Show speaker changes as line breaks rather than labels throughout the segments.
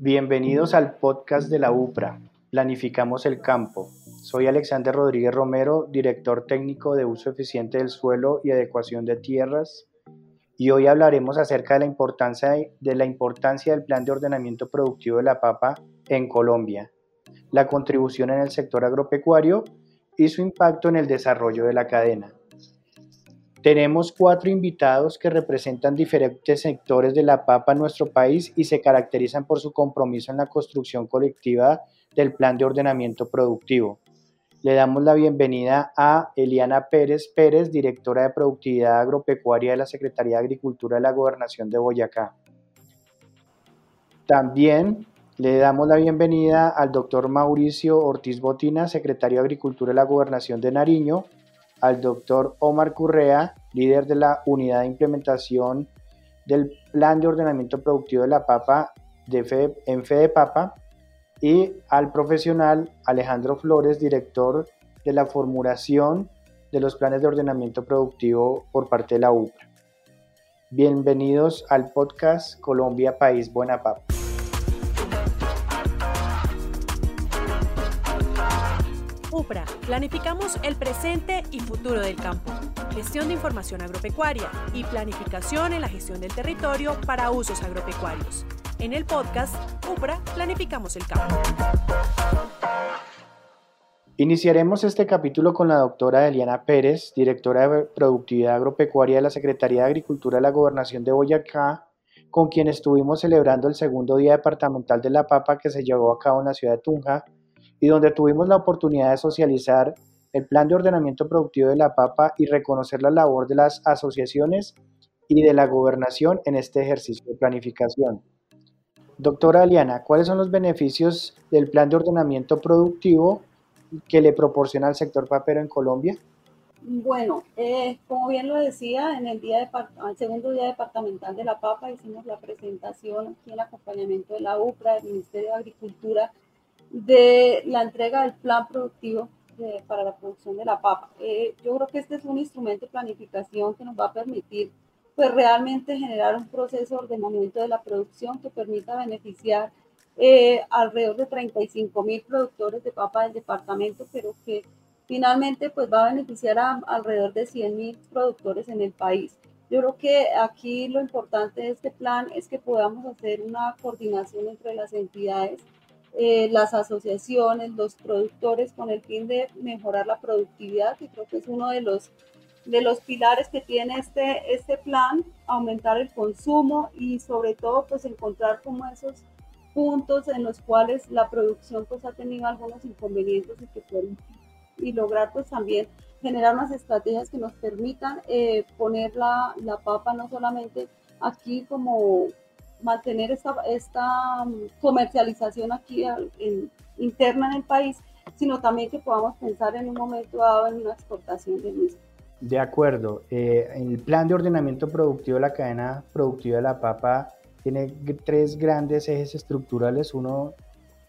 Bienvenidos al podcast de la UPRA, Planificamos el Campo. Soy Alexander Rodríguez Romero, director técnico de uso eficiente del suelo y adecuación de tierras, y hoy hablaremos acerca de la importancia, del plan de ordenamiento productivo de la papa en Colombia, la contribución en el sector agropecuario y su impacto en el desarrollo de la cadena. Tenemos cuatro invitados que representan diferentes sectores de la papa en nuestro país y se caracterizan por su compromiso en la construcción colectiva del plan de ordenamiento productivo. Le damos la bienvenida a Eliana Pérez Pérez, directora de Productividad Agropecuaria de la Secretaría de Agricultura de la Gobernación de Boyacá. También le damos la bienvenida al doctor Mauricio Ortiz Botina, secretario de Agricultura de la Gobernación de Nariño, al doctor Omar Currea, líder de la unidad de implementación del Plan de Ordenamiento Productivo de la Papa de en Fede Papa, y al profesional Alejandro Flores, director de la formulación de los planes de ordenamiento productivo por parte de la UPRA. Bienvenidos al podcast Colombia País Buena Papa.
UPRA, planificamos el presente y futuro del campo, gestión de información agropecuaria y planificación en la gestión del territorio para usos agropecuarios. En el podcast UPRA, planificamos el campo.
Iniciaremos este capítulo con la doctora Eliana Pérez, directora de Productividad Agropecuaria de la Secretaría de Agricultura de la Gobernación de Boyacá, con quien estuvimos celebrando el segundo Día Departamental de la Papa que se llevó a cabo en la ciudad de Tunja y donde tuvimos la oportunidad de socializar el plan de ordenamiento productivo de la papa y reconocer la labor de las asociaciones y de la gobernación en este ejercicio de planificación. Doctora Aliana, ¿cuáles son los beneficios del plan de ordenamiento productivo que le proporciona al sector papero en Colombia?
Bueno, eh, como bien lo decía, en el día segundo día departamental de la papa hicimos la presentación aquí en acompañamiento de la UPRA, del Ministerio de Agricultura, de la entrega del plan productivo para la producción de la papa. Eh, yo creo que este es un instrumento de planificación que nos va a permitir pues realmente generar un proceso de ordenamiento de la producción que permita beneficiar eh, alrededor de 35 mil productores de papa del departamento, pero que finalmente pues va a beneficiar a alrededor de 100 mil productores en el país. Yo creo que aquí lo importante de este plan es que podamos hacer una coordinación entre las entidades eh, las asociaciones, los productores, con el fin de mejorar la productividad, que creo que es uno de los, de los pilares que tiene este, este plan, aumentar el consumo y sobre todo pues encontrar como esos puntos en los cuales la producción pues ha tenido algunos inconvenientes y que pueden y lograr pues también generar unas estrategias que nos permitan eh, poner la, la papa no solamente aquí como mantener esta, esta mm, comercialización aquí interna en el país, sino también que podamos pensar en un momento dado en una exportación del mismo.
De acuerdo. Eh, el plan de ordenamiento productivo de la cadena productiva de la papa tiene tres grandes ejes estructurales. Uno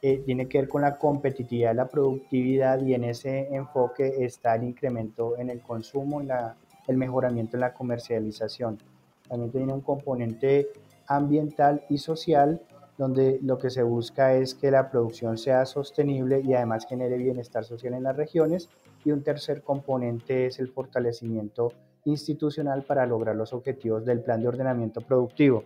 eh, tiene que ver con la competitividad, la productividad y en ese enfoque está el incremento en el consumo y la, el mejoramiento en la comercialización. También tiene un componente ambiental y social, donde lo que se busca es que la producción sea sostenible y además genere bienestar social en las regiones. Y un tercer componente es el fortalecimiento institucional para lograr los objetivos del plan de ordenamiento productivo.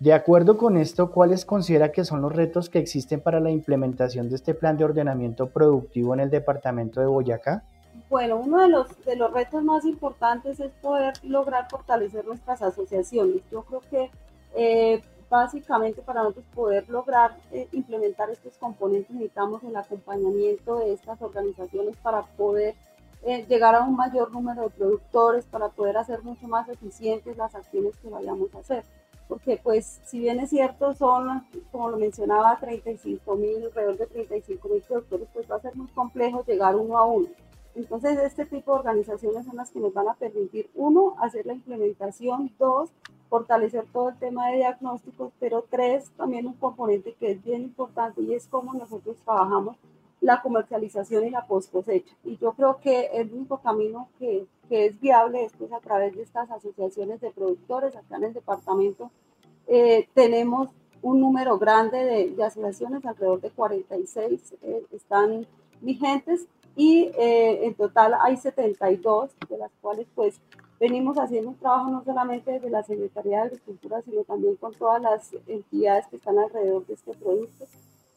De acuerdo con esto, ¿cuáles considera que son los retos que existen para la implementación de este plan de ordenamiento productivo en el departamento de Boyacá?
Bueno, uno de los, de los retos más importantes es poder lograr fortalecer nuestras asociaciones. Yo creo que eh, básicamente para nosotros poder lograr eh, implementar estos componentes necesitamos el acompañamiento de estas organizaciones para poder eh, llegar a un mayor número de productores, para poder hacer mucho más eficientes las acciones que vayamos a hacer. Porque pues si bien es cierto son, como lo mencionaba, 35 mil, alrededor de 35 mil productores, pues va a ser muy complejo llegar uno a uno. Entonces, este tipo de organizaciones son las que nos van a permitir, uno, hacer la implementación, dos, fortalecer todo el tema de diagnósticos, pero tres, también un componente que es bien importante y es cómo nosotros trabajamos la comercialización y la post cosecha. Y yo creo que el único camino que, que es viable es pues, a través de estas asociaciones de productores. Acá en el departamento eh, tenemos un número grande de, asociaciones, alrededor de 46 eh, están vigentes y eh, en total hay 72, de las cuales pues venimos haciendo un trabajo no solamente desde la Secretaría de Agricultura, sino también con todas las entidades que están alrededor de este producto.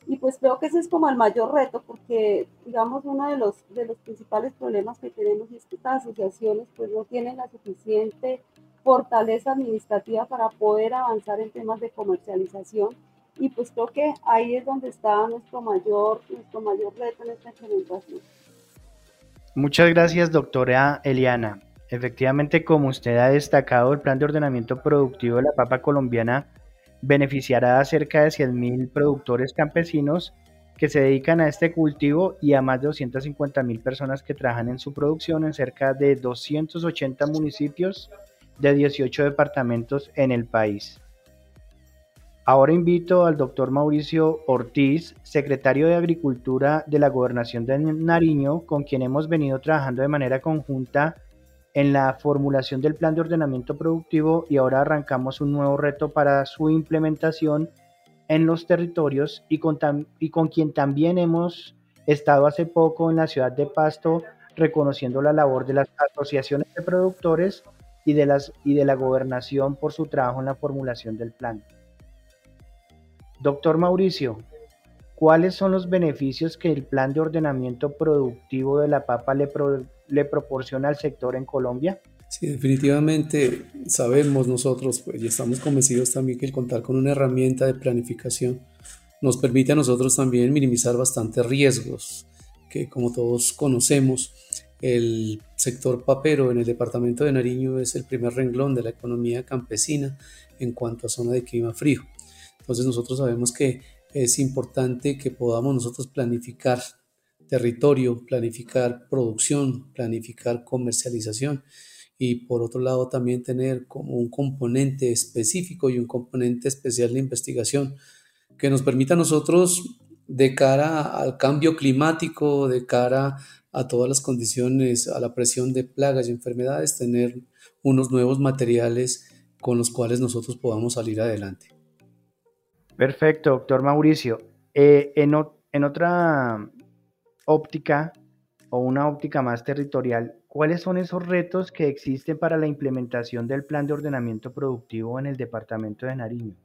Y pues creo que ese es como el mayor reto, porque digamos uno de los, de los principales problemas que tenemos es que estas asociaciones pues no tienen la suficiente fortaleza administrativa para poder avanzar en temas de comercialización. Y pues creo que ahí es donde está nuestro mayor, nuestro mayor reto en esta implementación.
Muchas gracias, doctora Eliana. Efectivamente, como usted ha destacado, el Plan de Ordenamiento Productivo de la Papa Colombiana beneficiará a cerca de 100.000 productores campesinos que se dedican a este cultivo y a más de 250.000 personas que trabajan en su producción en cerca de 280 municipios de 18 departamentos en el país. Ahora invito al doctor Mauricio Ortiz, secretario de Agricultura de la Gobernación de Nariño, con quien hemos venido trabajando de manera conjunta en la formulación del plan de ordenamiento productivo y ahora arrancamos un nuevo reto para su implementación en los territorios y con, quien también hemos estado hace poco en la ciudad de Pasto reconociendo la labor de las asociaciones de productores y de la gobernación por su trabajo en la formulación del plan. Doctor Mauricio, ¿cuáles son los beneficios que el plan de ordenamiento productivo de la papa le, proporciona al sector en Colombia?
Sí, definitivamente sabemos nosotros pues, y estamos convencidos también que el contar con una herramienta de planificación nos permite a nosotros también minimizar bastantes riesgos que como todos conocemos el sector papero en el departamento de Nariño es el primer renglón de la economía campesina en cuanto a zona de clima frío. Entonces nosotros sabemos que es importante que podamos nosotros planificar territorio, planificar producción, planificar comercialización y por otro lado también tener como un componente específico y un componente especial de investigación que nos permita nosotros de cara al cambio climático, de cara a todas las condiciones, a la presión de plagas y enfermedades, tener unos nuevos materiales con los cuales nosotros podamos salir adelante.
Perfecto, doctor Mauricio. Eh, en, en otra óptica o una óptica más territorial, ¿cuáles son esos retos que existen para la implementación del plan de ordenamiento productivo en el departamento de Nariño?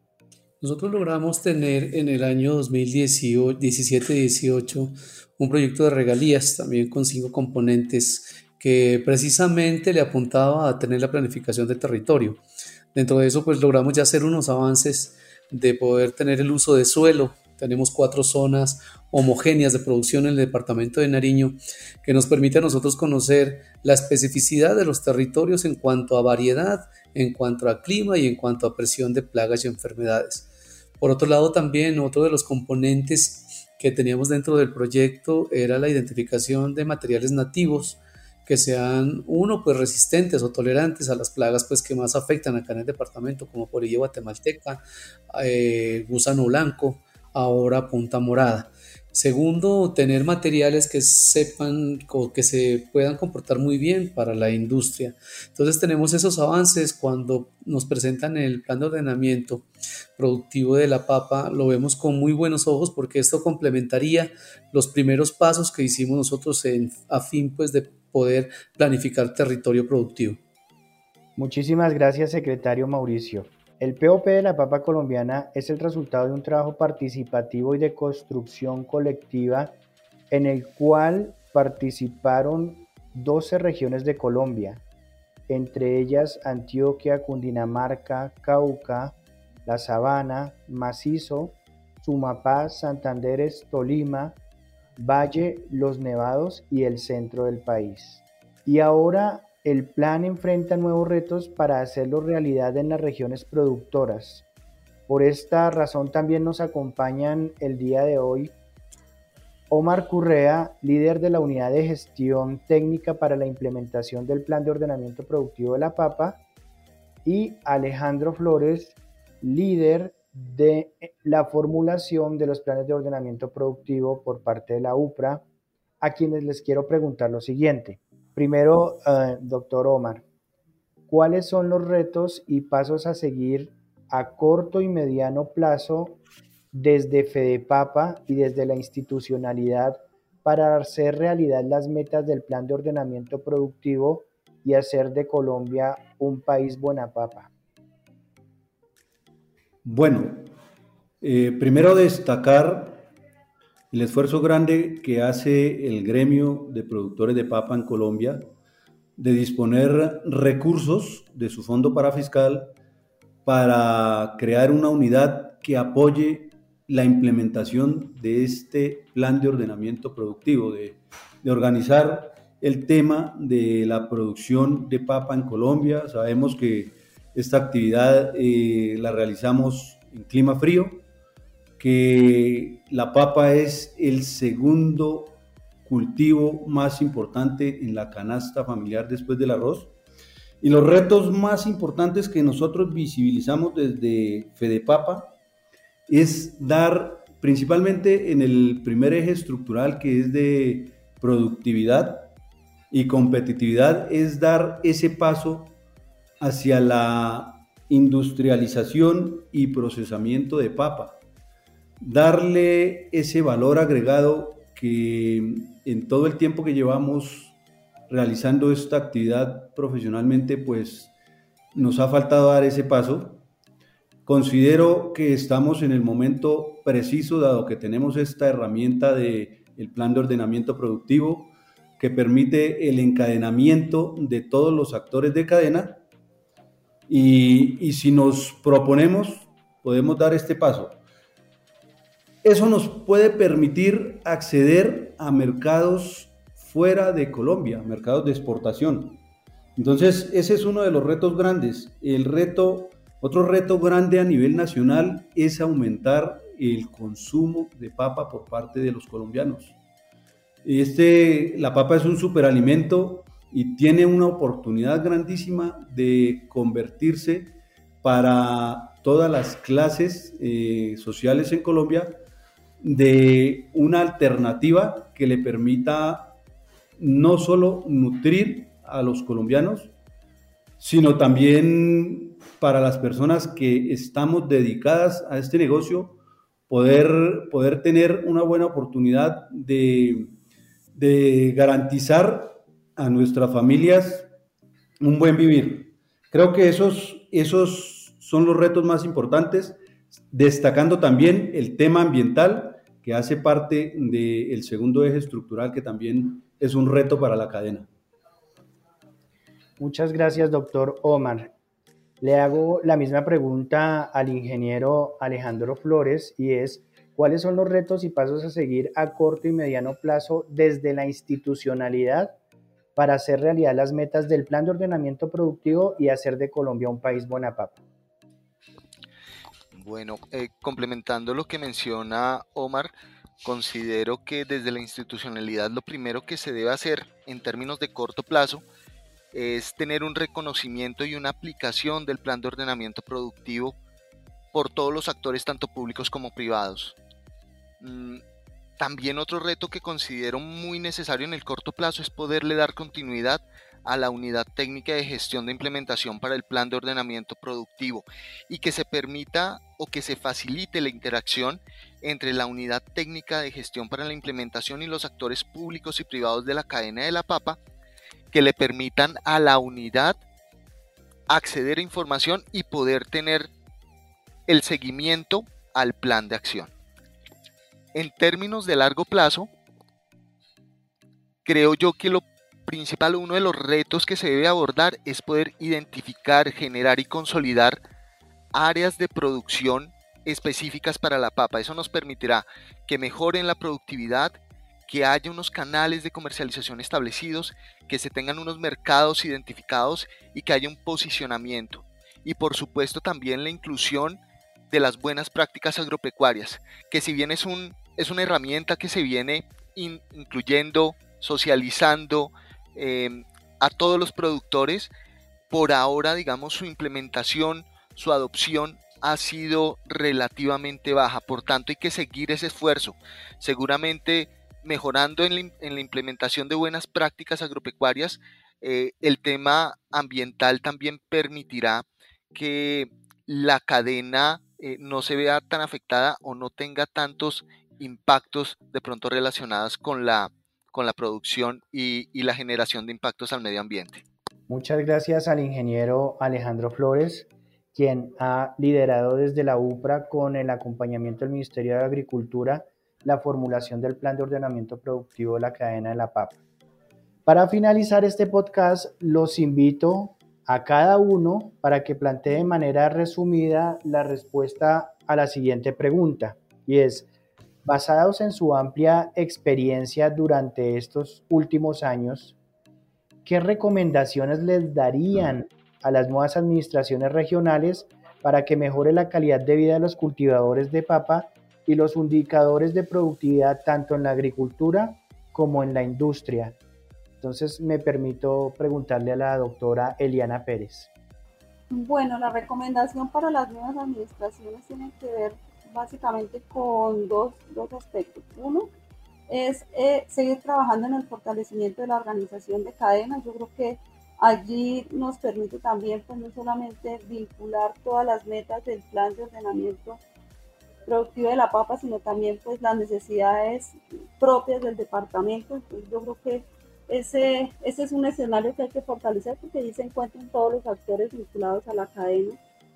Nosotros logramos tener en el año 2017-18 un proyecto de regalías también con cinco componentes que precisamente le apuntaba a tener la planificación del territorio. Dentro de eso pues logramos ya hacer unos avances de poder tener el uso de suelo. Tenemos cuatro zonas homogéneas de producción en el departamento de Nariño que nos permite a nosotros conocer la especificidad de los territorios en cuanto a variedad, en cuanto a clima y en cuanto a presión de plagas y enfermedades. Por otro lado, también otro de los componentes que teníamos dentro del proyecto era la identificación de materiales nativos que sean, uno, pues resistentes o tolerantes a las plagas pues que más afectan acá en el departamento, como por ello guatemalteca, eh, gusano blanco, ahora punta morada. Segundo, tener materiales que sepan o que se puedan comportar muy bien para la industria. Entonces tenemos esos avances cuando nos presentan el plan de ordenamiento productivo de la papa, lo vemos con muy buenos ojos porque esto complementaría los primeros pasos que hicimos nosotros en, a fin pues de poder planificar territorio productivo.
Muchísimas gracias, secretario Mauricio. El POP de la papa colombiana es el resultado de un trabajo participativo y de construcción colectiva en el cual participaron 12 regiones de Colombia, entre ellas Antioquia, Cundinamarca, Cauca, La Sabana, Macizo, Sumapaz, Santanderes, Tolima, Valle, Los Nevados y el centro del país. Y ahora el plan enfrenta nuevos retos para hacerlo realidad en las regiones productoras. Por esta razón también nos acompañan el día de hoy Omar Currea, líder de la Unidad de Gestión Técnica para la implementación del Plan de Ordenamiento Productivo de la Papa, y Alejandro Flores, líder de la formulación de los planes de ordenamiento productivo por parte de la UPRA, a quienes les quiero preguntar lo siguiente. Primero, eh, doctor Omar, ¿cuáles son los retos y pasos a seguir a corto y mediano plazo desde FEDEPAPA y desde la institucionalidad para hacer realidad las metas del plan de ordenamiento productivo y hacer de Colombia un país buena papa?
Bueno, eh, primero destacar el esfuerzo grande que hace el gremio de productores de papa en Colombia de disponer recursos de su fondo parafiscal para crear una unidad que apoye la implementación de este plan de ordenamiento productivo, de, organizar el tema de la producción de papa en Colombia. Sabemos que esta actividad eh, la realizamos en clima frío, que la papa es el segundo cultivo más importante en la canasta familiar después del arroz. Y los retos más importantes que nosotros visibilizamos desde Fedepapa es dar, principalmente en el primer eje estructural que es de productividad y competitividad, es dar ese paso hacia la industrialización y procesamiento de papa. Darle ese valor agregado que en todo el tiempo que llevamos realizando esta actividad profesionalmente, pues nos ha faltado dar ese paso Considero que estamos en el momento preciso, dado que tenemos esta herramienta del el plan de ordenamiento productivo que permite el encadenamiento de todos los actores de cadena y, y si nos proponemos, podemos dar este paso. Eso nos puede permitir acceder a mercados fuera de Colombia, mercados de exportación. Entonces, ese es uno de los retos grandes. El reto otro reto grande a nivel nacional es aumentar el consumo de papa por parte de los colombianos. Este, la papa es un superalimento y tiene una oportunidad grandísima de convertirse para todas las clases eh, sociales en Colombia de una alternativa que le permita no solo nutrir a los colombianos, sino también para las personas que estamos dedicadas a este negocio poder, poder tener una buena oportunidad de, de garantizar a nuestras familias un buen vivir. Creo que esos, esos son los retos más importantes, destacando también el tema ambiental, que hace parte del segundo eje estructural, que también es un reto para la cadena.
Muchas gracias, doctor Omar. Le hago la misma pregunta al ingeniero Alejandro Flores y es, ¿cuáles son los retos y pasos a seguir a corto y mediano plazo desde la institucionalidad para hacer realidad las metas del plan de ordenamiento productivo y hacer de Colombia un país papa?
Bueno, eh, complementando lo que menciona Omar, considero que desde la institucionalidad lo primero que se debe hacer en términos de corto plazo es tener un reconocimiento y una aplicación del plan de ordenamiento productivo por todos los actores, tanto públicos como privados. Mm, también otro reto que considero muy necesario en el corto plazo es poderle dar continuidad a la unidad técnica de gestión de implementación para el plan de ordenamiento productivo y que se permita o que se facilite la interacción entre la unidad técnica de gestión para la implementación y los actores públicos y privados de la cadena de la papa que le permitan a la unidad acceder a información y poder tener el seguimiento al plan de acción. En términos de largo plazo, creo yo que lo principal, uno de los retos que se debe abordar es poder identificar, generar y consolidar áreas de producción específicas para la papa. Eso nos permitirá que mejoren la productividad, que haya unos canales de comercialización establecidos, que se tengan unos mercados identificados y que haya un posicionamiento. Y por supuesto también la inclusión de las buenas prácticas agropecuarias, que si bien es, un, es una herramienta que se viene incluyendo, socializando em, a todos los productores, por ahora digamos su implementación, su adopción ha sido relativamente baja, por tanto hay que seguir ese esfuerzo. Seguramente mejorando en la, implementación de buenas prácticas agropecuarias, eh, el tema ambiental también permitirá que la cadena eh, no se vea tan afectada o no tenga tantos impactos de pronto relacionados con la, con la producción y, la generación de impactos al medio ambiente.
Muchas gracias al ingeniero Alejandro Flores, quien ha liderado desde la UPRA con el acompañamiento del Ministerio de Agricultura la formulación del plan de ordenamiento productivo de la cadena de la papa. Para finalizar este podcast, los invito a cada uno para que plantee de manera resumida la respuesta a la siguiente pregunta, y es, basados en su amplia experiencia durante estos últimos años, ¿qué recomendaciones les darían a las nuevas administraciones regionales para que mejore la calidad de vida de los cultivadores de papa y los indicadores de productividad tanto en la agricultura como en la industria. Entonces me permito preguntarle a la doctora Eliana Pérez.
Bueno, la recomendación para las nuevas administraciones tiene que ver básicamente con dos, dos aspectos. Uno es eh, seguir trabajando en el fortalecimiento de la organización de cadenas. Yo creo que allí nos permite también, pues no solamente vincular todas las metas del plan de ordenamiento productiva de la papa, sino también pues las necesidades propias del departamento. Entonces yo creo que ese, ese es un escenario que hay que fortalecer porque ahí se encuentran todos los actores vinculados a la cadena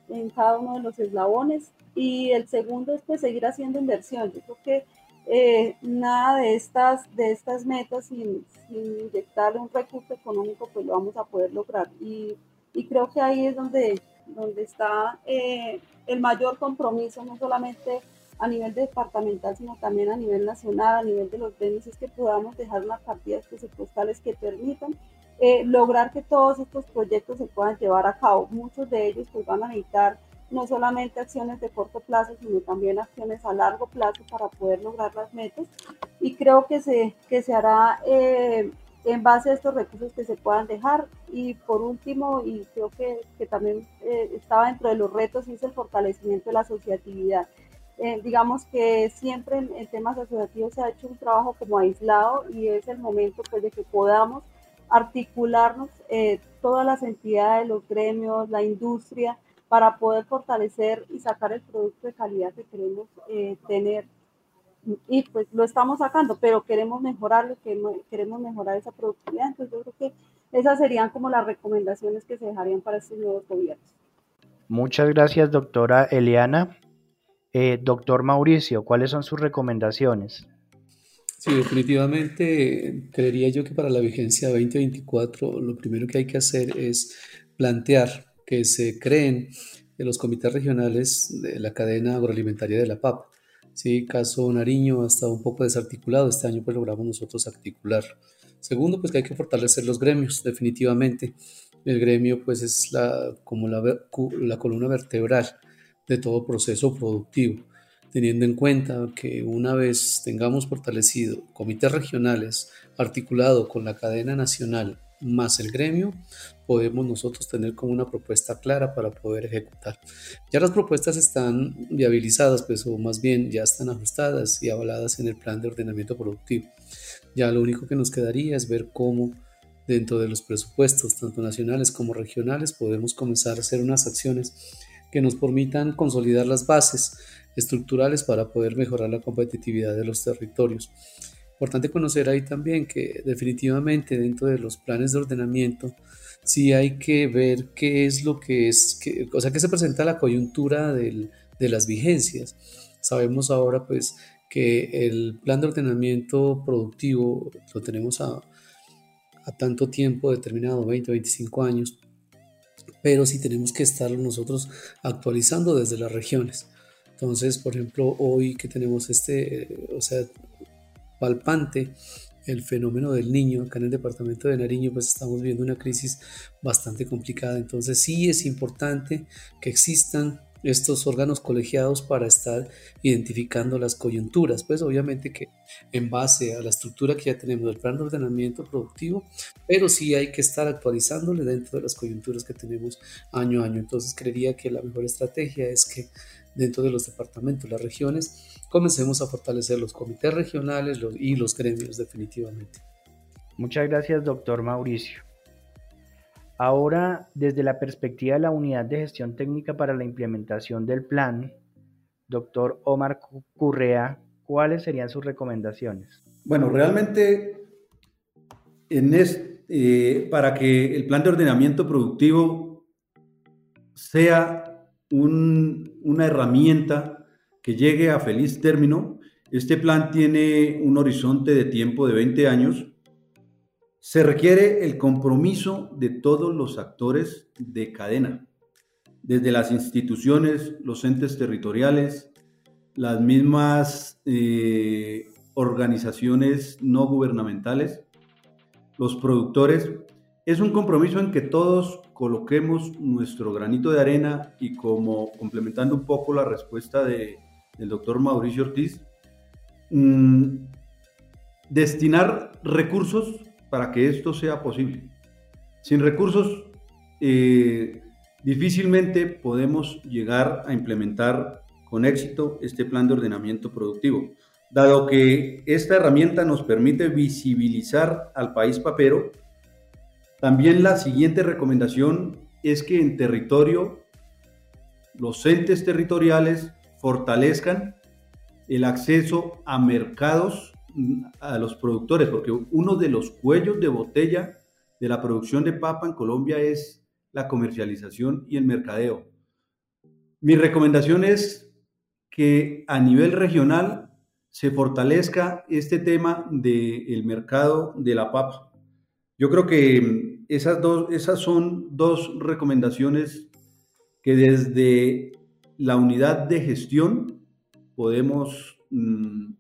en cada uno de los eslabones. Y el segundo es pues seguir haciendo inversión. Yo creo que eh, nada de estas, de estas metas sin, sin, inyectarle un recurso económico pues lo vamos a poder lograr. Y, y creo que ahí es donde, donde está eh, el mayor compromiso, no solamente a nivel departamental, sino también a nivel nacional, a nivel de los gremios, es que podamos dejar unas partidas presupuestales que permitan eh, lograr que todos estos proyectos se puedan llevar a cabo. Muchos de ellos pues, van a necesitar no solamente acciones de corto plazo, sino también acciones a largo plazo para poder lograr las metas. Y creo que se, que se hará eh, en base a estos recursos que se puedan dejar. Y por último, y creo que, que también eh, estaba dentro de los retos, es el fortalecimiento de la asociatividad. Digamos que siempre en, temas asociativos se ha hecho un trabajo como aislado y es el momento pues, de que podamos articularnos eh, todas las entidades, los gremios, la industria, para poder fortalecer y sacar el producto de calidad que queremos tener y pues lo estamos sacando, pero queremos mejorarlo, queremos mejorar esa productividad. Entonces yo creo que esas serían como las recomendaciones que se dejarían para estos nuevos gobiernos.
Muchas gracias, doctora Eliana. Eh, doctor Mauricio, ¿cuáles son sus recomendaciones?
Sí, definitivamente creería yo que para la vigencia 2024 lo primero que hay que hacer es plantear que se creen los comités regionales de la cadena agroalimentaria de la PAP Sí, caso Nariño ha estado un poco desarticulado. Este año pues logramos nosotros articular. Segundo, pues que hay que fortalecer los gremios, definitivamente. El gremio pues es la, como la, la columna vertebral de todo proceso productivo, teniendo en cuenta que una vez tengamos fortalecido comités regionales articulado con la cadena nacional más el gremio, podemos nosotros tener como una propuesta clara para poder ejecutar. Ya las propuestas están viabilizadas, pues, o más bien ya están ajustadas y avaladas en el plan de ordenamiento productivo. Ya lo único que nos quedaría es ver cómo dentro de los presupuestos, tanto nacionales como regionales, podemos comenzar a hacer unas acciones que nos permitan consolidar las bases estructurales para poder mejorar la competitividad de los territorios. Importante conocer ahí también que definitivamente dentro de los planes de ordenamiento sí hay que ver qué es lo que es, que, o sea, que se presenta la coyuntura del, de las vigencias. Sabemos ahora pues que el plan de ordenamiento productivo lo tenemos a, a tanto tiempo determinado, 20, 25 años, pero sí tenemos que estarlo nosotros actualizando desde las regiones. Entonces, por ejemplo, hoy que tenemos este, o sea, palpante el fenómeno del niño. Acá en el departamento de Nariño pues estamos viendo una crisis bastante complicada. Entonces sí es importante que existan estos órganos colegiados para estar identificando las coyunturas. Pues obviamente que en base a la estructura que ya tenemos del plan de ordenamiento productivo, pero sí hay que estar actualizándole dentro de las coyunturas que tenemos año a año. Entonces creería que la mejor estrategia es que dentro de los departamentos, las regiones, comencemos a fortalecer los comités regionales y los gremios definitivamente.
Muchas gracias, doctor Mauricio. Ahora, desde la perspectiva de la Unidad de Gestión Técnica para la implementación del plan, doctor Omar Currea, ¿cuáles serían sus recomendaciones?
Bueno, realmente en eh, para que el plan de ordenamiento productivo sea una herramienta que llegue a feliz término, este plan tiene un horizonte de tiempo de 20 años. Se requiere el compromiso de todos los actores de cadena, desde las instituciones, los entes territoriales, las mismas eh, organizaciones no gubernamentales, los productores. Es un compromiso en que todos coloquemos nuestro granito de arena y como complementando un poco la respuesta de, del doctor Mauricio Ortiz, mm, destinar recursos para que esto sea posible. Sin recursos, eh, difícilmente podemos llegar a implementar con éxito este plan de ordenamiento productivo, dado que esta herramienta nos permite visibilizar al país papero. También la siguiente recomendación es que en territorio los entes territoriales fortalezcan el acceso a mercados a los productores, porque uno de los cuellos de botella de la producción de papa en Colombia es la comercialización y el mercadeo. Mi recomendación es que a nivel regional se fortalezca este tema del mercado de la papa. Yo creo que esas, dos, esas son dos recomendaciones que desde la unidad de gestión podemos mm,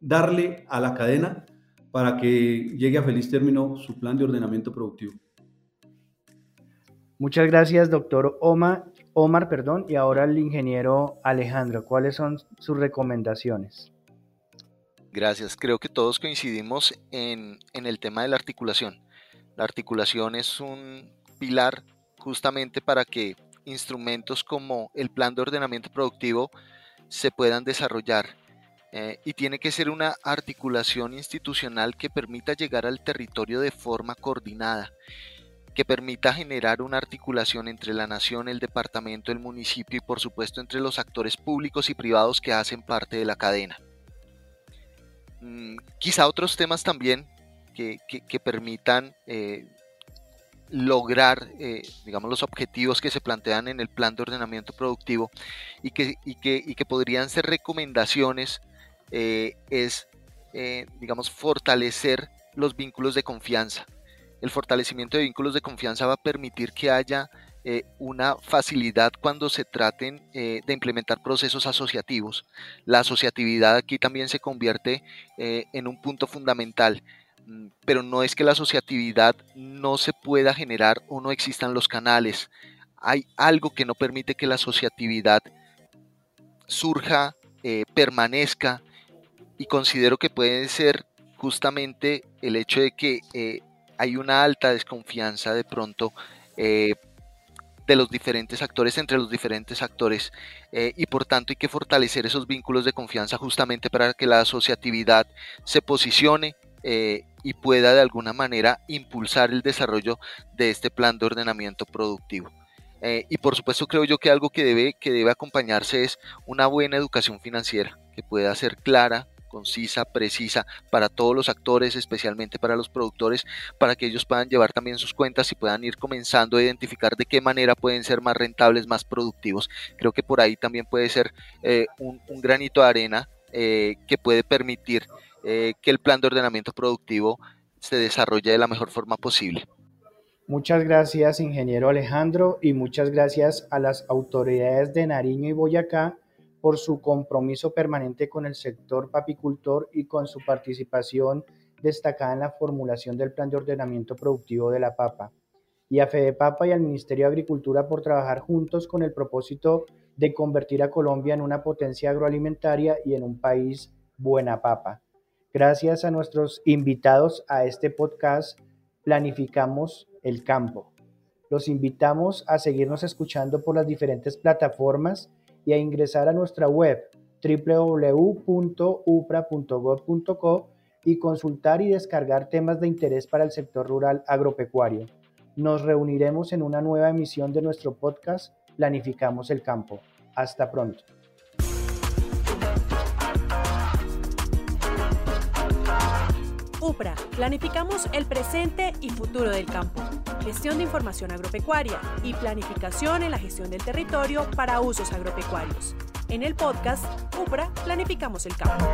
darle a la cadena para que llegue a feliz término su plan de ordenamiento productivo.
Muchas gracias, doctor Oma. Omar, perdón, y ahora el ingeniero Alejandro. ¿Cuáles son sus recomendaciones?
Gracias. Creo que todos coincidimos en, el tema de la articulación. La articulación es un pilar justamente para que instrumentos como el plan de ordenamiento productivo se puedan desarrollar. Eh, y tiene que ser una articulación institucional que permita llegar al territorio de forma coordinada que permita generar una articulación entre la nación, el departamento, el municipio y por supuesto entre los actores públicos y privados que hacen parte de la cadena. Mm, quizá otros temas también que, permitan eh, lograr, eh, digamos, los objetivos que se plantean en el plan de ordenamiento productivo y que, que, podrían ser recomendaciones eh, es, digamos, fortalecer los vínculos de confianza el fortalecimiento de vínculos de confianza va a permitir que haya eh, una facilidad cuando se traten eh, de implementar procesos asociativos. La asociatividad aquí también se convierte eh, en un punto fundamental, pero no es que la asociatividad no se pueda generar o no existan los canales. Hay algo que no permite que la asociatividad surja, permanezca, y considero que puede ser justamente el hecho de que hay una alta desconfianza de pronto eh, de los diferentes actores entre los diferentes actores eh, y por tanto hay que fortalecer esos vínculos de confianza justamente para que la asociatividad se posicione eh, y pueda de alguna manera impulsar el desarrollo de este plan de ordenamiento productivo. y por supuesto creo yo que algo que debe, que debe acompañarse es una buena educación financiera que pueda ser clara, concisa, precisa para todos los actores, especialmente para los productores, para que ellos puedan llevar también sus cuentas y puedan ir comenzando a identificar de qué manera pueden ser más rentables, más productivos. Creo que por ahí también puede ser eh, un, granito de arena eh, que puede permitir eh, que el plan de ordenamiento productivo se desarrolle de la mejor forma posible.
Muchas gracias, ingeniero Alejandro, y muchas gracias a las autoridades de Nariño y Boyacá por su compromiso permanente con el sector papicultor y con su participación destacada en la formulación del plan de ordenamiento productivo de la papa, y a Papa y al Ministerio de Agricultura por trabajar juntos con el propósito de convertir a Colombia en una potencia agroalimentaria y en un país buena papa. Gracias a nuestros invitados a este podcast, planificamos el campo. Los invitamos a seguirnos escuchando por las diferentes plataformas y a ingresar a nuestra web www.upra.gov.co y consultar y descargar temas de interés para el sector rural agropecuario. Nos reuniremos en una nueva emisión de nuestro podcast Planificamos el Campo. Hasta pronto.
Planificamos el presente y futuro del campo. Gestión de información agropecuaria y planificación en la gestión del territorio para usos agropecuarios. En el podcast UPRA, planificamos el campo.